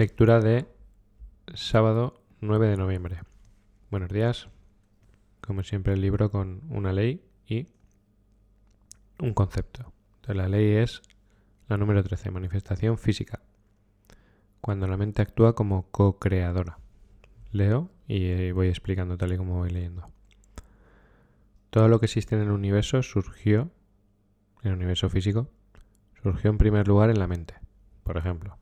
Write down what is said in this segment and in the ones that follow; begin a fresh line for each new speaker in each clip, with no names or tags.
Lectura de sábado 9 de noviembre. Buenos días. Como siempre el libro con una ley y un concepto. la ley es la número 13, manifestación física. Cuando la mente actúa como co-creadora. Leo y voy explicando tal y como voy leyendo. Todo lo que existe en el universo surgió, en el universo físico, surgió en primer lugar en la mente. Por ejemplo,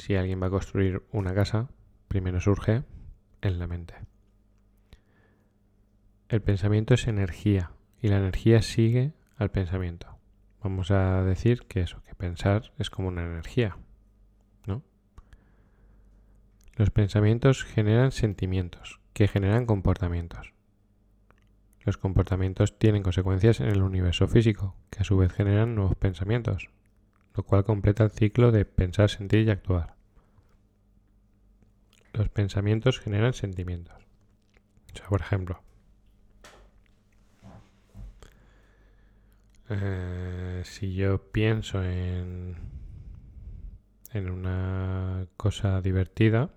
si alguien va a construir una casa, primero surge en la mente. El pensamiento es energía y la energía sigue al pensamiento. Vamos a decir que eso, que pensar es como una energía, ¿no? Los pensamientos generan sentimientos, que generan comportamientos. Los comportamientos tienen consecuencias en el universo físico, que a su vez generan nuevos pensamientos, lo cual completa el ciclo de pensar, sentir y actuar. Los pensamientos generan sentimientos. O sea, por ejemplo, eh, si yo pienso en, en una cosa divertida,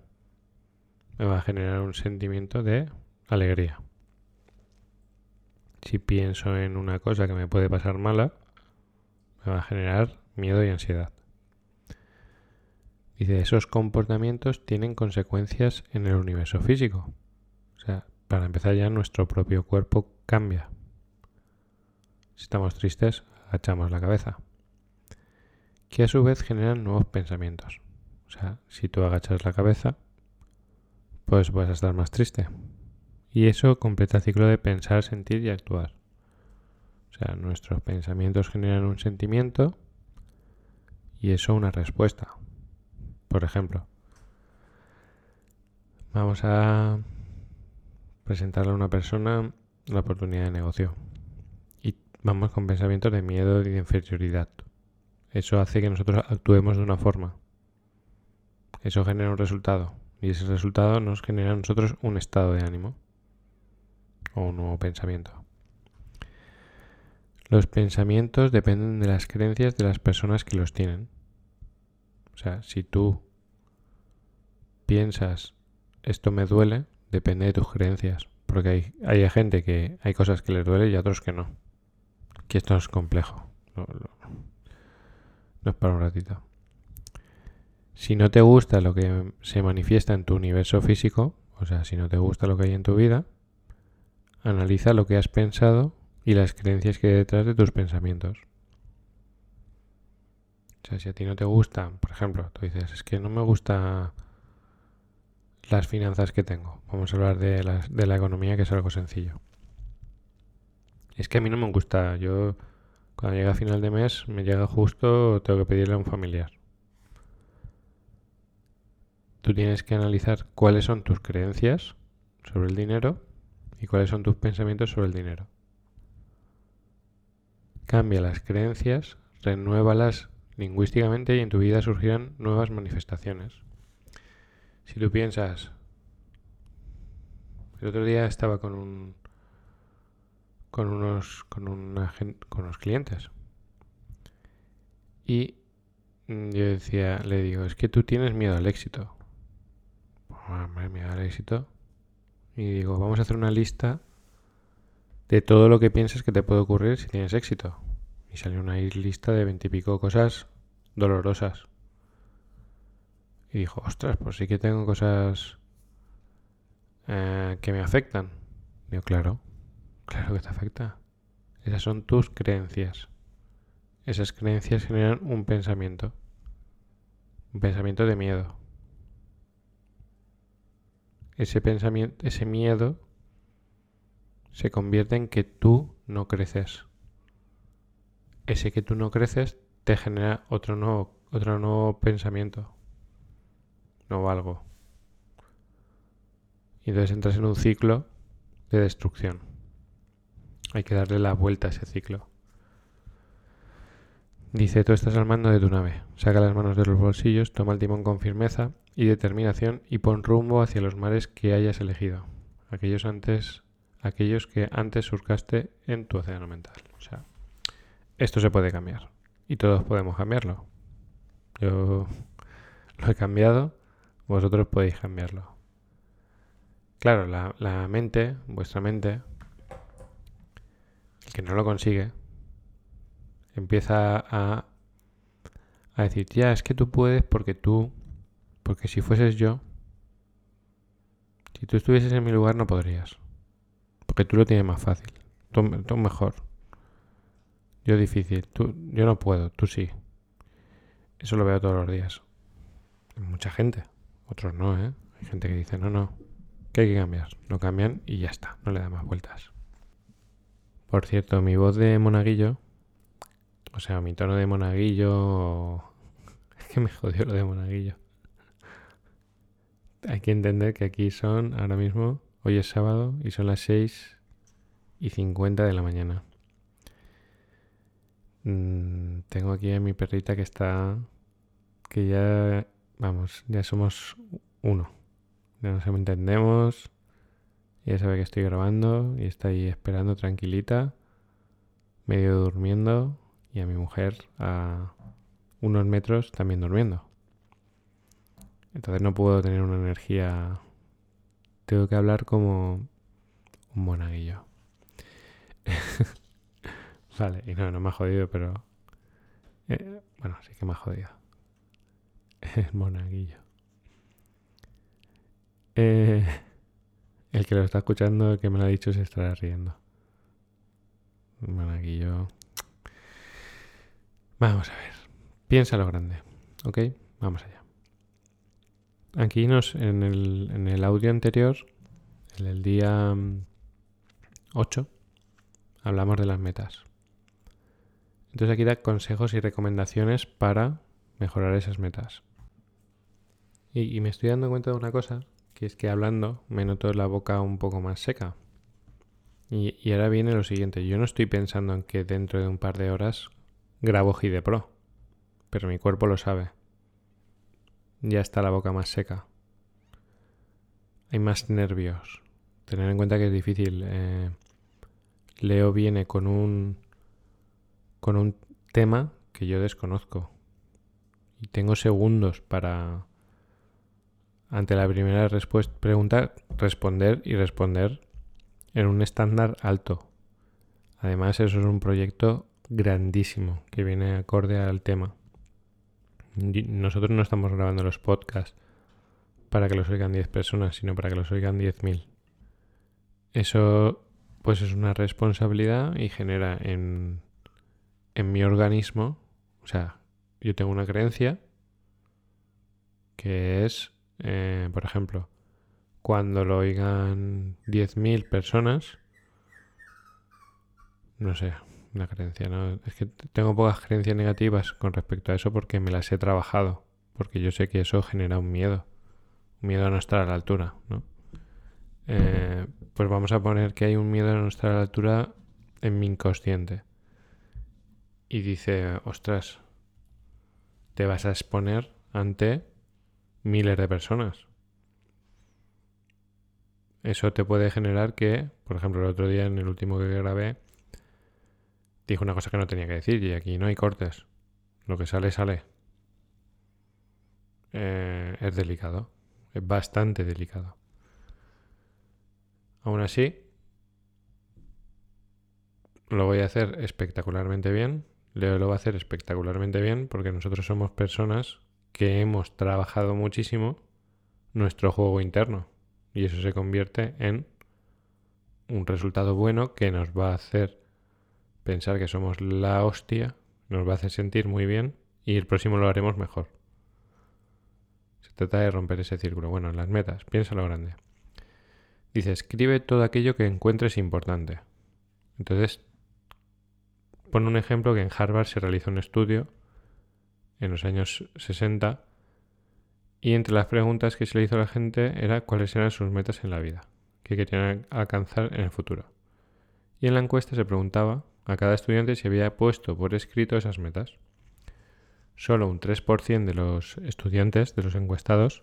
me va a generar un sentimiento de alegría. Si pienso en una cosa que me puede pasar mala, me va a generar miedo y ansiedad. Dice, esos comportamientos tienen consecuencias en el universo físico. O sea, para empezar ya nuestro propio cuerpo cambia. Si estamos tristes, agachamos la cabeza. Que a su vez generan nuevos pensamientos. O sea, si tú agachas la cabeza, pues vas a estar más triste. Y eso completa el ciclo de pensar, sentir y actuar. O sea, nuestros pensamientos generan un sentimiento y eso una respuesta. Por ejemplo, vamos a presentarle a una persona la oportunidad de negocio y vamos con pensamientos de miedo y de inferioridad. Eso hace que nosotros actuemos de una forma. Eso genera un resultado y ese resultado nos genera a nosotros un estado de ánimo o un nuevo pensamiento. Los pensamientos dependen de las creencias de las personas que los tienen. O sea, si tú piensas esto me duele, depende de tus creencias. Porque hay, hay gente que hay cosas que les duele y otros que no. Que esto es complejo. No, es para un ratito. Si no te gusta lo que se manifiesta en tu universo físico, o sea, si no te gusta lo que hay en tu vida, analiza lo que has pensado y las creencias que hay detrás de tus pensamientos. Sea, si a ti no te gusta, por ejemplo, tú dices, es que no me gusta las finanzas que tengo. Vamos a hablar de la, de la economía, que es algo sencillo. Es que a mí no me gusta. Yo, cuando llega a final de mes, me llega justo, tengo que pedirle a un familiar. Tú tienes que analizar cuáles son tus creencias sobre el dinero y cuáles son tus pensamientos sobre el dinero. Cambia las creencias, renuévalas lingüísticamente y en tu vida surgirán nuevas manifestaciones. Si tú piensas, el otro día estaba con un con unos con una con unos clientes y yo decía, le digo, es que tú tienes miedo al éxito. miedo al éxito. Y digo, vamos a hacer una lista de todo lo que piensas que te puede ocurrir si tienes éxito. Y salió una lista de veintipico cosas dolorosas. Y dijo, ostras, pues sí que tengo cosas eh, que me afectan. Digo, claro, claro que te afecta. Esas son tus creencias. Esas creencias generan un pensamiento. Un pensamiento de miedo. Ese pensamiento, ese miedo se convierte en que tú no creces. Ese que tú no creces te genera otro nuevo, otro nuevo pensamiento no valgo. Y entonces entras en un ciclo de destrucción. Hay que darle la vuelta a ese ciclo. Dice, tú estás al mando de tu nave. Saca las manos de los bolsillos, toma el timón con firmeza y determinación y pon rumbo hacia los mares que hayas elegido. Aquellos antes, aquellos que antes surcaste en tu océano mental. O sea, esto se puede cambiar. Y todos podemos cambiarlo. Yo lo he cambiado, vosotros podéis cambiarlo. Claro, la, la mente, vuestra mente, el que no lo consigue, empieza a, a decir, ya, es que tú puedes porque tú, porque si fueses yo, si tú estuvieses en mi lugar no podrías. Porque tú lo tienes más fácil. Tú, mejor. Yo difícil. Tú, yo no puedo. Tú sí. Eso lo veo todos los días. Mucha gente. Otros no, ¿eh? Hay gente que dice, no, no. Que hay que cambiar. Lo cambian y ya está. No le da más vueltas. Por cierto, mi voz de monaguillo. O sea, mi tono de monaguillo. Es que me jodió lo de monaguillo hay que entender que aquí son ahora mismo, hoy es sábado y son las 6 y 50 de la mañana. Mm, tengo aquí a mi perrita que está, que ya, vamos, ya somos uno. Ya nos entendemos, ya sabe que estoy grabando y está ahí esperando tranquilita, medio durmiendo y a mi mujer a unos metros también durmiendo. Entonces no puedo tener una energía. Tengo que hablar como un monaguillo. Vale, y no, no me ha jodido, pero. Eh, bueno, sí que me ha jodido. El monaguillo. Eh, el que lo está escuchando, el que me lo ha dicho, se estará riendo. Monaguillo. Vamos a ver. Piensa lo grande. ¿Ok? Vamos allá. Aquí nos, en, el, en el audio anterior, en el día 8, mm, hablamos de las metas. Entonces aquí da consejos y recomendaciones para mejorar esas metas. Y, me estoy dando cuenta de una cosa, que es que hablando me noto la boca un poco más seca. Y, ahora viene lo siguiente, yo no estoy pensando en que dentro de un par de horas grabo Gide Pro, pero mi cuerpo lo sabe ya está la boca más seca. Hay más nervios. Tener en cuenta que es difícil. Eh, Leo viene con un con un tema que yo desconozco. Y tengo segundos para ante la primera respuesta pregunta responder y responder en un estándar alto. Además, eso es un proyecto grandísimo que viene acorde al tema. Nosotros no estamos grabando los podcasts para que los oigan 10 personas, sino para que los oigan 10.000. Eso pues es una responsabilidad y genera en, en mi organismo, o sea, yo tengo una creencia que es, eh, por ejemplo, cuando lo oigan 10.000 personas, no sé, una creencia, ¿no? Es que tengo pocas creencias negativas con respecto a eso porque me las he trabajado. Porque yo sé que eso genera un miedo. Un miedo a no estar a la altura, ¿no? Eh, pues vamos a poner que hay un miedo a no estar a la altura en mi inconsciente. Y dice, ostras, te vas a exponer ante miles de personas. Eso te puede generar que, por ejemplo, el otro día en el último que grabé, dijo una cosa que no tenía que decir y aquí no hay cortes. Lo que sale, sale. Eh, es delicado. Es bastante delicado. Aún así, lo voy a hacer espectacularmente bien. Leo lo va a hacer espectacularmente bien porque nosotros somos personas que hemos trabajado muchísimo nuestro juego interno. Y eso se convierte en un resultado bueno que nos va a hacer pensar que somos la hostia nos va a hacer sentir muy bien y el próximo lo haremos mejor. Se trata de romper ese círculo. Bueno, en las metas, piensa lo grande. Dice, escribe todo aquello que encuentres importante. Entonces, pone un ejemplo que en Harvard se realizó un estudio en los años 60 y entre las preguntas que se le hizo a la gente era cuáles eran sus metas en la vida, que querían alcanzar en el futuro. Y en la encuesta se preguntaba a cada estudiante se había puesto por escrito esas metas. Solo un 3% de los estudiantes, de los encuestados,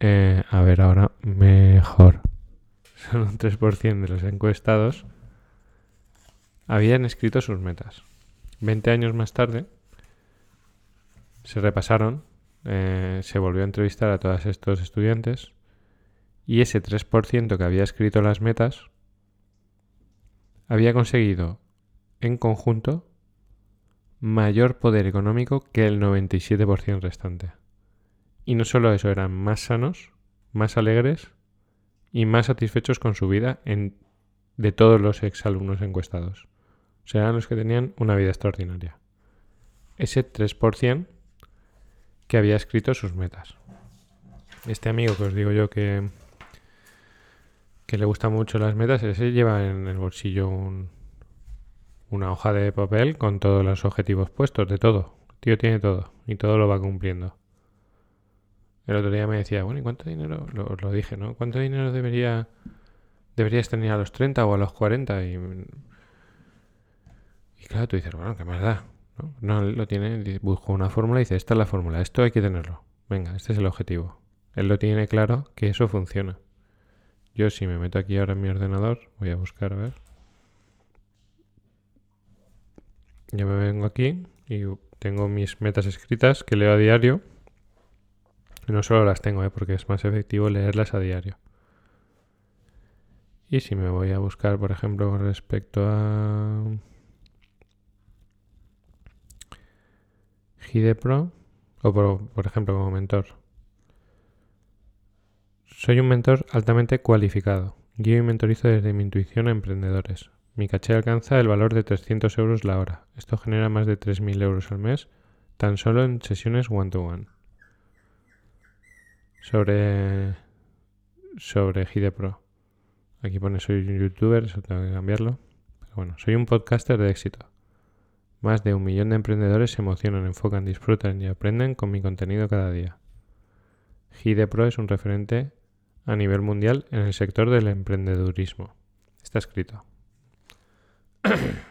eh, a ver ahora mejor, solo un 3% de los encuestados habían escrito sus metas. 20 años más tarde se repasaron eh, se volvió a entrevistar a todos estos estudiantes y ese 3% que había escrito las metas había conseguido en conjunto mayor poder económico que el 97% restante. Y no solo eso, eran más sanos, más alegres y más satisfechos con su vida en, de todos los exalumnos encuestados. Eran los que tenían una vida extraordinaria. Ese 3% que había escrito sus metas. Este amigo que os digo yo que, que le gustan mucho las metas, ese lleva en el bolsillo un, una hoja de papel con todos los objetivos puestos, de todo. El tío tiene todo y todo lo va cumpliendo. El otro día me decía, bueno, ¿y cuánto dinero? Lo, lo dije, ¿no? ¿Cuánto dinero debería deberías tener a los 30 o a los 40? Y, y claro, tú dices, bueno, ¿qué más da? No, no lo tiene, busco una fórmula y dice, esta es la fórmula, esto hay que tenerlo. Venga, este es el objetivo. Él lo tiene claro que eso funciona. Yo si me meto aquí ahora en mi ordenador, voy a buscar a ver. Yo me vengo aquí y tengo mis metas escritas que leo a diario. No solo las tengo, ¿eh? porque es más efectivo leerlas a diario. Y si me voy a buscar, por ejemplo, con respecto a GidePro, o por, por ejemplo como mentor. Soy un mentor altamente cualificado. Guío y mentorizo desde mi intuición a emprendedores. Mi caché alcanza el valor de 300 euros la hora. Esto genera más de 3.000 euros al mes, tan solo en sesiones one-to-one. Sobre, sobre GidePro. Aquí pone soy un youtuber, eso tengo que cambiarlo. Pero bueno, soy un podcaster de éxito. Más de un millón de emprendedores se emocionan, enfocan, disfrutan y aprenden con mi contenido cada día. GidePro es un referente a nivel mundial en el sector del emprendedurismo. Está escrito.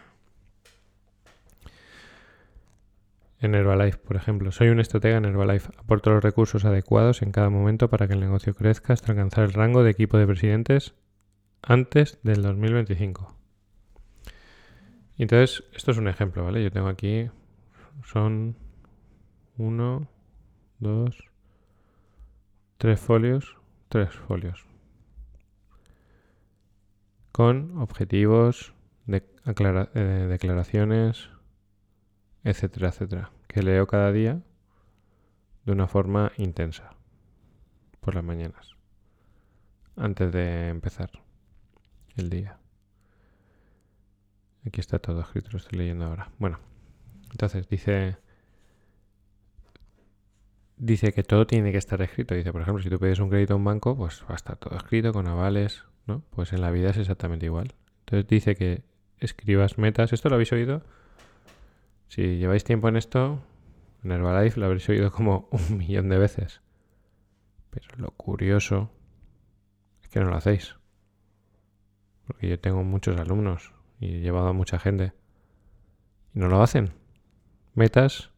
en Herbalife, por ejemplo. Soy un estratega en Herbalife. Aporto los recursos adecuados en cada momento para que el negocio crezca hasta alcanzar el rango de equipo de presidentes antes del 2025. Entonces, esto es un ejemplo, ¿vale? Yo tengo aquí, son uno, dos, tres folios, tres folios. Con objetivos, eh, declaraciones, etcétera, etcétera, que leo cada día de una forma intensa, por las mañanas, antes de empezar el día. Aquí está todo escrito, lo estoy leyendo ahora. Bueno, entonces dice dice que todo tiene que estar escrito. Dice, por ejemplo, si tú pides un crédito a un banco, pues va a estar todo escrito con avales, ¿no? Pues en la vida es exactamente igual. Entonces dice que escribas metas. ¿Esto lo habéis oído? Si lleváis tiempo en esto, en Herbalife lo habréis oído como un millón de veces. Pero lo curioso es que no lo hacéis. Porque yo tengo muchos alumnos y llevado a mucha gente. Y no lo hacen. Metas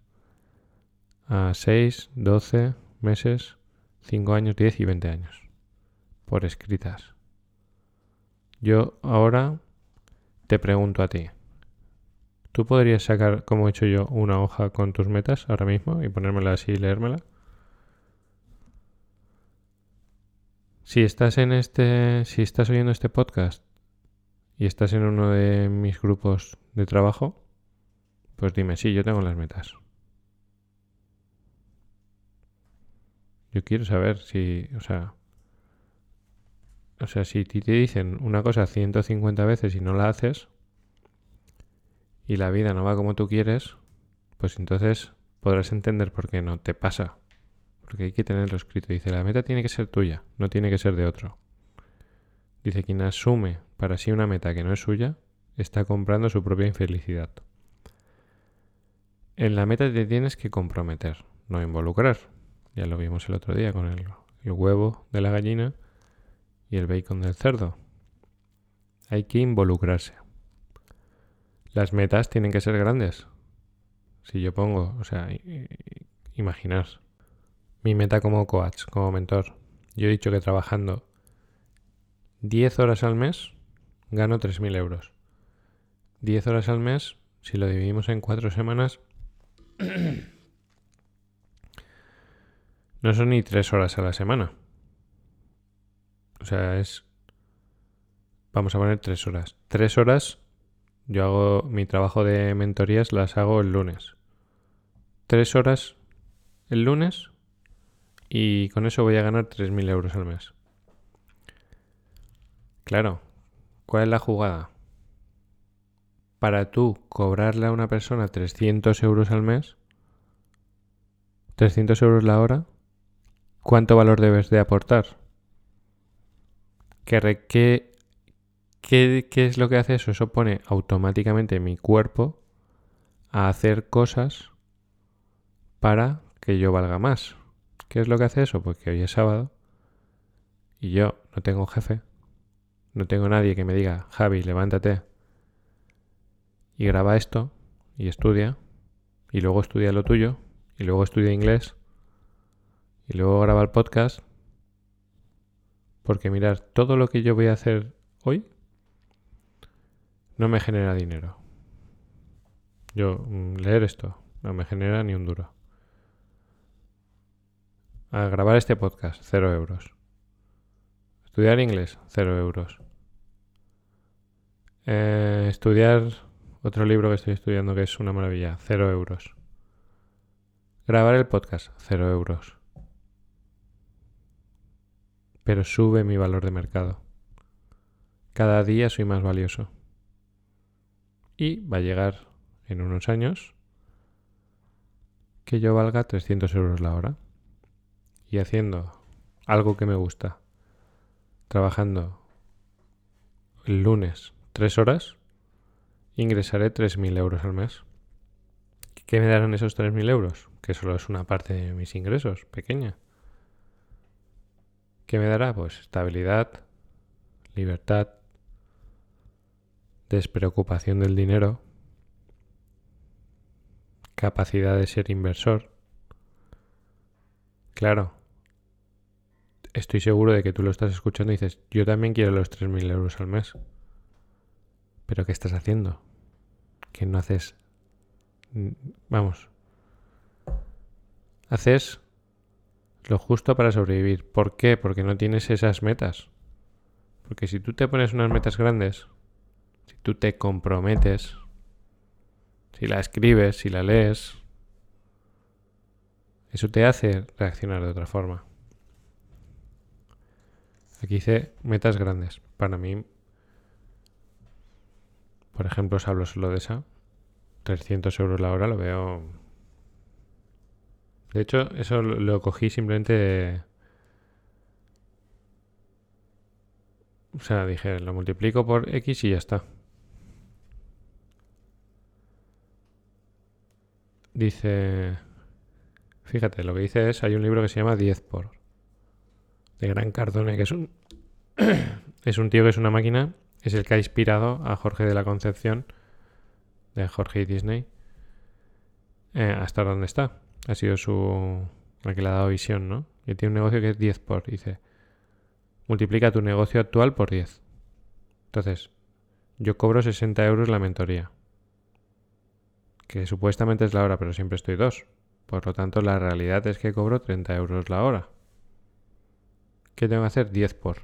a 6, 12 meses, 5 años, 10 y 20 años. Por escritas. Yo ahora te pregunto a ti. ¿Tú podrías sacar, como he hecho yo, una hoja con tus metas ahora mismo y ponérmela así y leérmela? Si estás en este, si estás oyendo este podcast y estás en uno de mis grupos de trabajo, pues dime, sí, yo tengo las metas. Yo quiero saber si, o sea, o sea, si te dicen una cosa 150 veces y no la haces, y la vida no va como tú quieres, pues entonces podrás entender por qué no te pasa. Porque hay que tenerlo escrito. Dice, la meta tiene que ser tuya, no tiene que ser de otro. Dice, quien asume para sí una meta que no es suya, está comprando su propia infelicidad. En la meta te tienes que comprometer, no involucrar. Ya lo vimos el otro día con el, el huevo de la gallina y el bacon del cerdo. Hay que involucrarse. Las metas tienen que ser grandes. Si yo pongo, o sea, imaginar mi meta como coach, como mentor. Yo he dicho que trabajando 10 horas al mes gano 3.000 euros. 10 horas al mes, si lo dividimos en 4 semanas, No son ni tres horas a la semana. O sea, es... Vamos a poner tres horas. Tres horas, yo hago mi trabajo de mentorías, las hago el lunes. Tres horas el lunes y con eso voy a ganar 3.000 euros al mes. Claro, ¿cuál es la jugada? Para tú cobrarle a una persona 300 euros al mes, 300 euros la hora, ¿cuánto valor debes de aportar? ¿Qué, qué, qué, es lo que hace eso? Eso pone automáticamente mi cuerpo a hacer cosas para que yo valga más. ¿Qué es lo que hace eso? Porque hoy es sábado y yo no tengo jefe, no tengo nadie que me diga, Javi, levántate y graba esto y estudia y luego estudia lo tuyo y luego estudia inglés y luego graba el podcast. Porque mirar, todo lo que yo voy a hacer hoy no me genera dinero. Yo mm, leer esto no me genera ni un duro. A grabar este podcast, cero euros. Estudiar inglés, cero euros. Eh, estudiar otro libro que estoy estudiando que es una maravilla, cero euros. Grabar el podcast, cero euros. Pero sube mi valor de mercado. Cada día soy más valioso. Y va a llegar en unos años que yo valga 300 euros la hora y haciendo algo que me gusta, trabajando el lunes tres horas, ingresaré 3.000 euros al mes. ¿Qué me darán esos 3.000 euros? Que solo es una parte de mis ingresos, pequeña. ¿Qué me dará? Pues estabilidad, libertad, despreocupación del dinero, capacidad de ser inversor. Claro, estoy seguro de que tú lo estás escuchando y dices, yo también quiero los 3.000 euros al mes. Pero ¿qué estás haciendo? Que no haces... Vamos. Haces lo justo para sobrevivir. ¿Por qué? Porque no tienes esas metas. Porque si tú te pones unas metas grandes, si tú te comprometes, si la escribes, si la lees, eso te hace reaccionar de otra forma. Aquí hice metas grandes. Para mí, por ejemplo, os hablo solo de esa. 300 euros la hora lo veo... De hecho, eso lo cogí simplemente... O sea, dije, lo multiplico por X y ya está. Dice... Fíjate, lo que dice es, hay un libro que se llama 10 por de Gran Cardone, que es un, es un tío que es una máquina, es el que ha inspirado a Jorge de la Concepción, de Jorge y Disney, eh, hasta donde está. Ha sido su... la que le ha dado visión, ¿no? Y tiene un negocio que es 10 por, dice, multiplica tu negocio actual por 10. Entonces, yo cobro 60 euros la mentoría, que supuestamente es la hora, pero siempre estoy dos. Por lo tanto, la realidad es que cobro 30 euros la hora. ¿Qué tengo que hacer? 10 por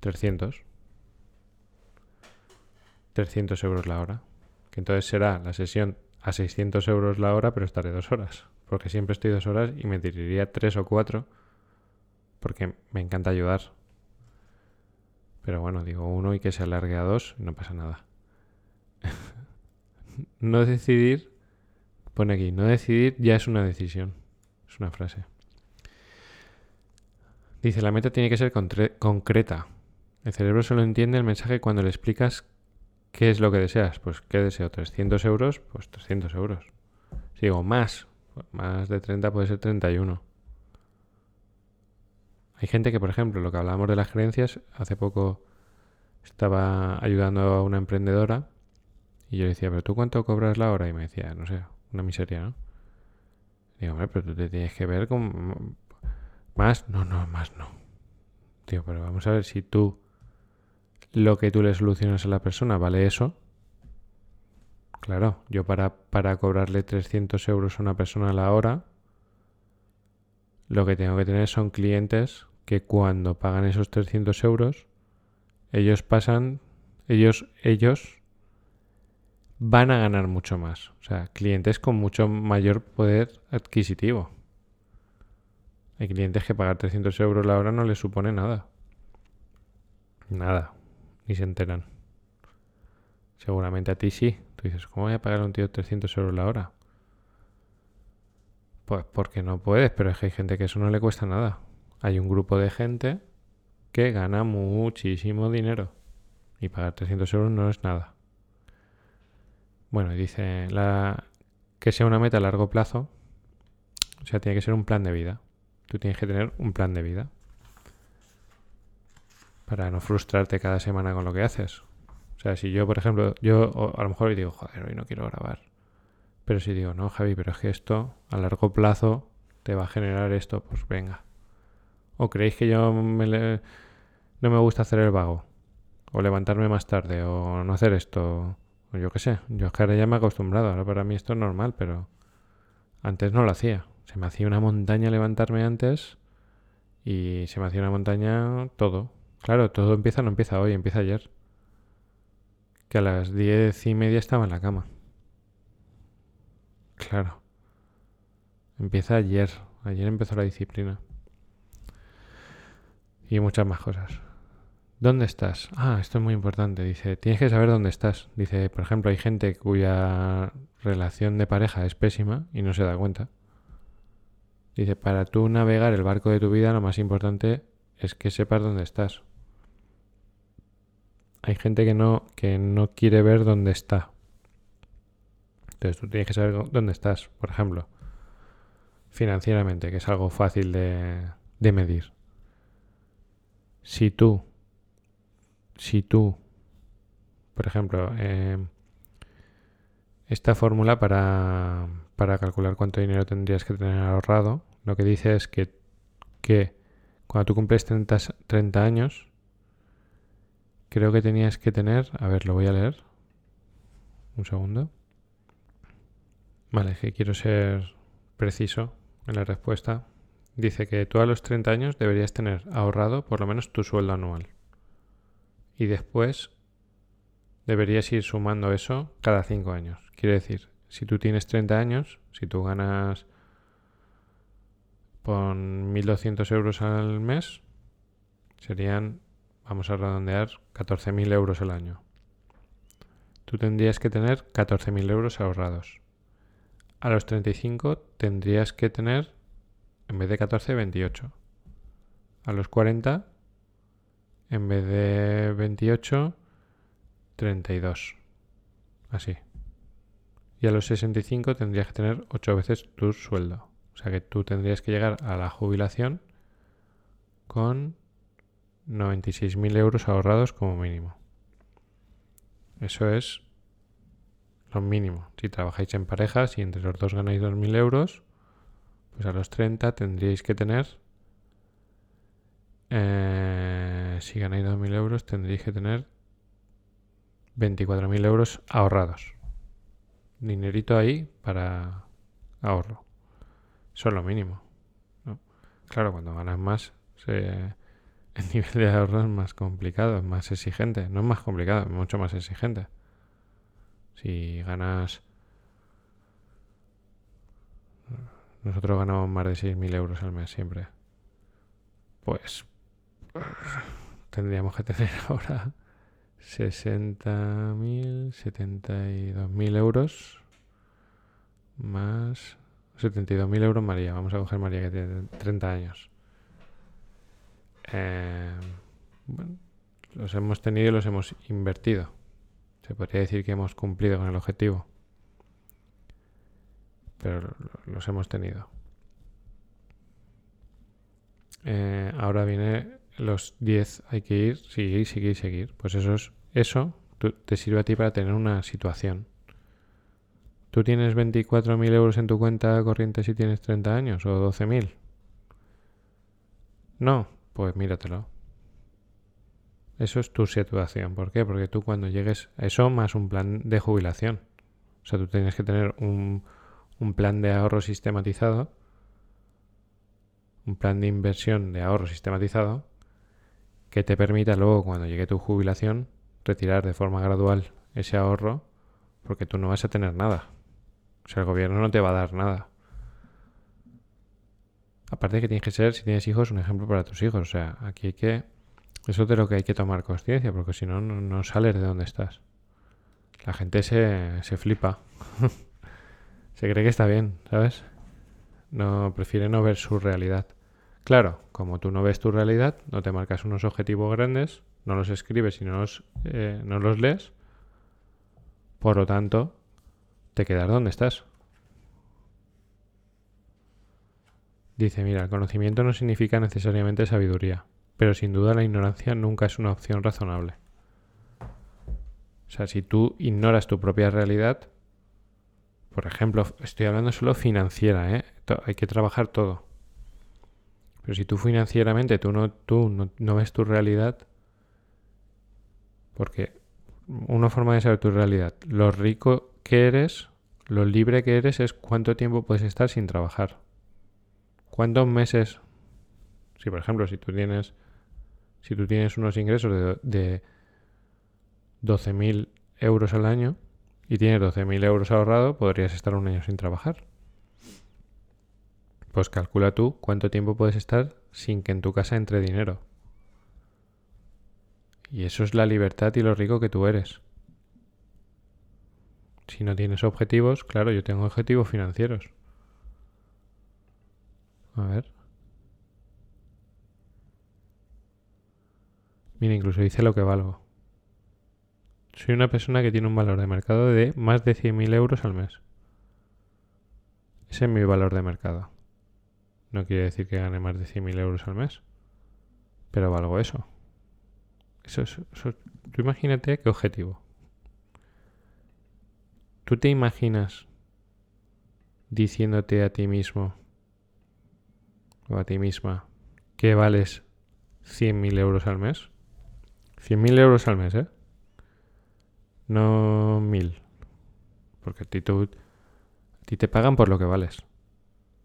300. 300 euros la hora. Que entonces será la sesión a 600 euros la hora, pero estaré dos horas. Porque siempre estoy dos horas y me tiraría tres o cuatro. Porque me encanta ayudar. Pero bueno, digo uno y que se alargue a dos, no pasa nada. no decidir, pone aquí, no decidir ya es una decisión. Es una frase. Dice, la meta tiene que ser concreta. El cerebro solo entiende el mensaje cuando le explicas qué es lo que deseas. Pues, ¿qué deseo? ¿300 euros? Pues 300 euros. Si digo más, más de 30 puede ser 31. Hay gente que, por ejemplo, lo que hablábamos de las creencias, hace poco estaba ayudando a una emprendedora y yo le decía, ¿pero tú cuánto cobras la hora? Y me decía, no sé, una miseria, ¿no? digo, hombre, pero tú te tienes que ver con ¿Más? No, no, más no. Tío, pero vamos a ver si tú lo que tú le solucionas a la persona vale eso. Claro, yo para, para cobrarle 300 euros a una persona a la hora, lo que tengo que tener son clientes que cuando pagan esos 300 euros, ellos pasan, ellos, ellos van a ganar mucho más. O sea, clientes con mucho mayor poder adquisitivo. Hay clientes que pagar 300 euros la hora no les supone nada. Nada. Ni se enteran. Seguramente a ti sí. Tú dices, ¿cómo voy a pagar a un tío 300 euros la hora? Pues porque no puedes, pero es que hay gente que eso no le cuesta nada. Hay un grupo de gente que gana muchísimo dinero. Y pagar 300 euros no es nada. Bueno, dice la, que sea una meta a largo plazo. O sea, tiene que ser un plan de vida. Tú tienes que tener un plan de vida. Para no frustrarte cada semana con lo que haces. O sea, si yo, por ejemplo, yo a lo mejor digo, joder, hoy no quiero grabar. Pero si digo, no, Javi, pero es que esto a largo plazo te va a generar esto, pues venga. ¿O creéis que yo no me gusta hacer el vago? O levantarme más tarde, o no hacer esto. O yo qué sé. Yo es que ahora ya me he acostumbrado. Ahora para mí esto es normal, pero antes no lo hacía. Se me hacía una montaña levantarme antes y se me hacía una montaña todo. Claro, todo empieza, no empieza hoy, empieza ayer. Que a las diez y media estaba en la cama. Claro. Empieza ayer. Ayer empezó la disciplina. Y muchas más cosas. ¿Dónde estás? Ah, esto es muy importante. Dice, tienes que saber dónde estás. Dice, por ejemplo, hay gente cuya relación de pareja es pésima y no se da cuenta. Dice, para tú navegar el barco de tu vida, lo más importante es que sepas dónde estás. Hay gente que no, que no quiere ver dónde está. Entonces tú tienes que saber dónde estás, por ejemplo, financieramente, que es algo fácil de, de medir. Si tú si tú, por ejemplo, eh, esta fórmula para, para, calcular cuánto dinero tendrías que tener ahorrado, lo que dice es que, que cuando tú cumples 30, 30 años, creo que tenías que tener, a ver, lo voy a leer, un segundo. Vale, que quiero ser preciso en la respuesta. Dice que tú a los 30 años deberías tener ahorrado por lo menos tu sueldo anual y después deberías ir sumando eso cada 5 años. Quiere decir, si tú tienes 30 años, si tú ganas con 1.200 euros al mes, serían, vamos a redondear, 14.000 euros al año. Tú tendrías que tener 14.000 euros ahorrados. A los 35 tendrías que tener, en vez de 14, 28. A los 40 en vez de 28, 32. Así. Y a los 65 tendrías que tener 8 veces tu sueldo. O sea que tú tendrías que llegar a la jubilación con 96.000 euros ahorrados como mínimo. Eso es lo mínimo. Si trabajáis en parejas y entre los dos ganáis 2.000 euros, pues a los 30 tendríais que tener eh, si ganáis 2.000 euros tendréis que tener 24.000 euros ahorrados. Dinerito ahí para ahorro. Eso es lo mínimo. Claro, cuando ganas más, el nivel de ahorro es más complicado, es más exigente. No es más complicado, es mucho más exigente. Si ganas... Nosotros ganamos más de 6.000 euros al mes siempre. Pues tendríamos que tener ahora 60.000, 72.000 euros más 72.000 euros María. Vamos a coger María que tiene 30 años. Eh, los hemos tenido y los hemos invertido. Se podría decir que hemos cumplido con el objetivo. Pero los hemos tenido. Eh, ahora viene los 10 hay que ir, seguir, seguir, seguir. Pues eso, es, eso te sirve a ti para tener una situación. ¿Tú tienes 24.000 euros en tu cuenta corriente si tienes 30 años o 12.000? No, pues míratelo. Eso es tu situación. ¿Por qué? Porque tú cuando llegues a eso más un plan de jubilación. O sea, tú tienes que tener un, un plan de ahorro sistematizado un plan de inversión de ahorro sistematizado que te permita luego, cuando llegue tu jubilación, retirar de forma gradual ese ahorro porque tú no vas a tener nada. O sea, el gobierno no te va a dar nada. Aparte que tienes que ser, si tienes hijos, un ejemplo para tus hijos. O sea, aquí hay que... Eso es de lo que hay que tomar conciencia, porque si no, no sales de donde estás. La gente se, se flipa. se cree que está bien, ¿sabes? No, prefiere no ver su realidad. Claro, como tú no ves tu realidad, no te marcas unos objetivos grandes, no los escribes y no los, eh, no los lees, por lo tanto, te donde estás. Dice, mira, el conocimiento no significa necesariamente sabiduría, pero sin duda la ignorancia nunca es una opción razonable. O sea, si tú ignoras tu propia realidad, por ejemplo, estoy hablando solo financiera, ¿eh? hay que trabajar todo. Pero si tú financieramente tú no, tú no, ves tu realidad, porque una forma de saber tu realidad. Lo rico que eres, lo libre que eres es cuánto tiempo puedes estar sin trabajar. ¿Cuántos meses? Si por ejemplo, si tú tienes si tú tienes unos ingresos de, de 12.000 euros al año y tienes 12.000 euros ahorrado, podrías estar un año sin trabajar. Pues calcula tú cuánto tiempo puedes estar sin que en tu casa entre dinero. Y eso es la libertad y lo rico que tú eres. Si no tienes objetivos, claro, yo tengo objetivos financieros. A ver. Mira, incluso dice lo que valgo. Soy una persona que tiene un valor de mercado de más de 100.000 euros al mes. Ese es mi valor de mercado. No quiere decir que gane más de 100.000 euros al mes, pero valgo eso. Eso, tú imagínate qué objetivo. ¿Tú te imaginas diciéndote a ti mismo o a ti misma que vales 100.000 euros al mes? 100.000 euros al mes, ¿eh? No 1.000. Porque a ti, a ti te pagan por lo que vales.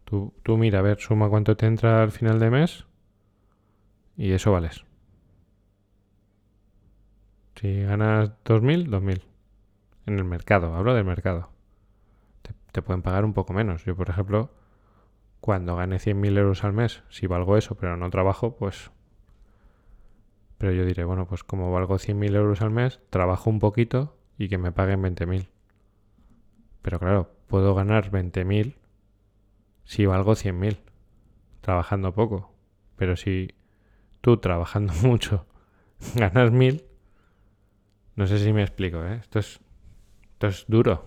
Tú, tú mira, a ver, suma cuánto te entra al final de mes y eso vales. Si ganas 2.000, 2.000. En el mercado, hablo del mercado. Te, pueden pagar un poco menos. Yo, por ejemplo, cuando gane 100.000 euros al mes, si valgo eso, pero no trabajo, pues... Pero yo diré, bueno, pues como valgo 100.000 euros al mes, trabajo un poquito y que me paguen 20.000. Pero claro, puedo ganar 20.000 si valgo 100.000, trabajando poco. Pero si tú trabajando mucho ganas 1.000, no sé si me explico, ¿eh? Esto es, es duro.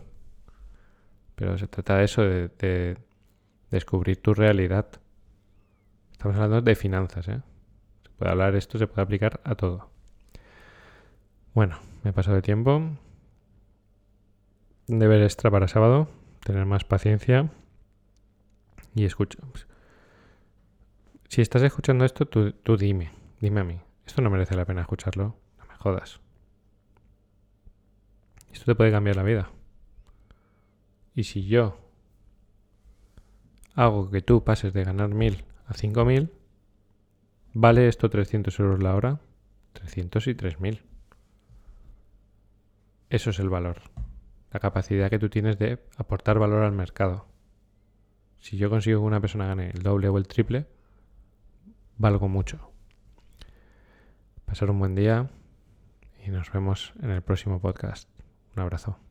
Pero se trata de eso, de, descubrir tu realidad. Estamos hablando de finanzas, ¿eh? Se puede hablar esto, se puede aplicar a todo. Bueno, me he pasado de tiempo. Deber extra para sábado. Tener más paciencia. Y escucha. Si estás escuchando esto, tú, tú dime. Dime a mí. Esto no merece la pena escucharlo. No me jodas. Esto te puede cambiar la vida. Y si yo hago que tú pases de ganar 1000 a 5000, ¿vale esto 300 euros la hora? 300 y 3000. Eso es el valor. La capacidad que tú tienes de aportar valor al mercado. Si yo consigo que una persona gane el doble o el triple, valgo mucho. Pasar un buen día y nos vemos en el próximo podcast. Un abrazo.